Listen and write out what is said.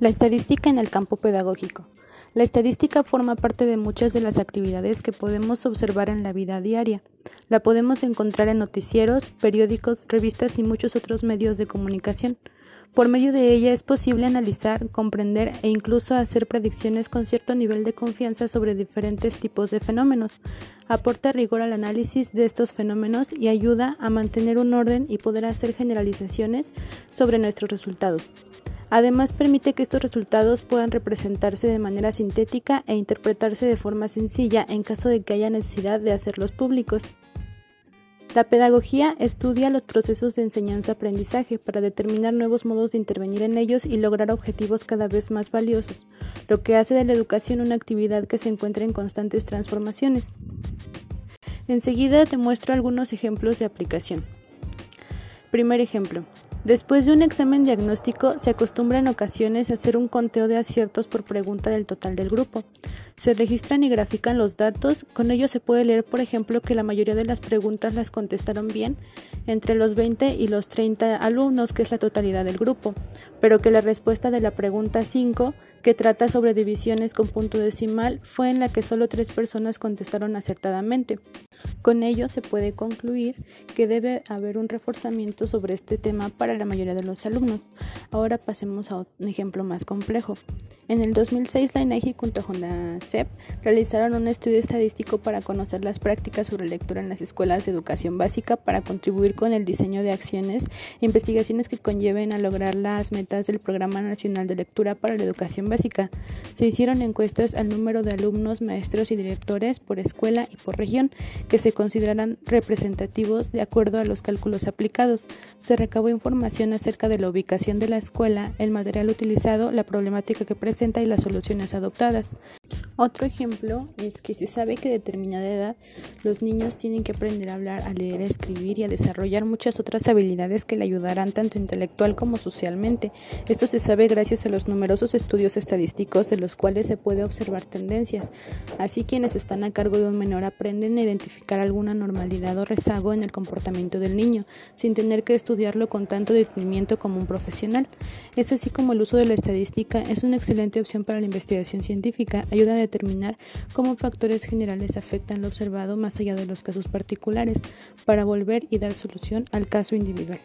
La estadística en el campo pedagógico. La estadística forma parte de muchas de las actividades que podemos observar en la vida diaria. La podemos encontrar en noticieros, periódicos, revistas y muchos otros medios de comunicación. Por medio de ella es posible analizar, comprender e incluso hacer predicciones con cierto nivel de confianza sobre diferentes tipos de fenómenos. Aporta rigor al análisis de estos fenómenos y ayuda a mantener un orden y poder hacer generalizaciones sobre nuestros resultados. Además, permite que estos resultados puedan representarse de manera sintética e interpretarse de forma sencilla en caso de que haya necesidad de hacerlos públicos. La pedagogía estudia los procesos de enseñanza-aprendizaje para determinar nuevos modos de intervenir en ellos y lograr objetivos cada vez más valiosos, lo que hace de la educación una actividad que se encuentra en constantes transformaciones. Enseguida te muestro algunos ejemplos de aplicación. Primer ejemplo. Después de un examen diagnóstico, se acostumbra en ocasiones hacer un conteo de aciertos por pregunta del total del grupo. Se registran y grafican los datos, con ello se puede leer, por ejemplo, que la mayoría de las preguntas las contestaron bien entre los 20 y los 30 alumnos, que es la totalidad del grupo, pero que la respuesta de la pregunta 5 que trata sobre divisiones con punto decimal, fue en la que solo tres personas contestaron acertadamente. Con ello se puede concluir que debe haber un reforzamiento sobre este tema para la mayoría de los alumnos. Ahora pasemos a un ejemplo más complejo. En el 2006, la INEGI junto con la CEP realizaron un estudio estadístico para conocer las prácticas sobre lectura en las escuelas de educación básica para contribuir con el diseño de acciones e investigaciones que conlleven a lograr las metas del Programa Nacional de Lectura para la Educación Básica. Se hicieron encuestas al número de alumnos, maestros y directores por escuela y por región que se consideran representativos de acuerdo a los cálculos aplicados. Se recabó información acerca de la ubicación de la escuela, el material utilizado, la problemática que presenta y las soluciones adoptadas. Otro ejemplo es que se sabe que a determinada edad los niños tienen que aprender a hablar, a leer, a escribir y a desarrollar muchas otras habilidades que le ayudarán tanto intelectual como socialmente. Esto se sabe gracias a los numerosos estudios estadísticos de los cuales se puede observar tendencias. Así quienes están a cargo de un menor aprenden a identificar alguna normalidad o rezago en el comportamiento del niño, sin tener que estudiarlo con tanto detenimiento como un profesional. Es así como el uso de la estadística es una excelente opción para la investigación científica, ayuda a determinar cómo factores generales afectan lo observado más allá de los casos particulares, para volver y dar solución al caso individual.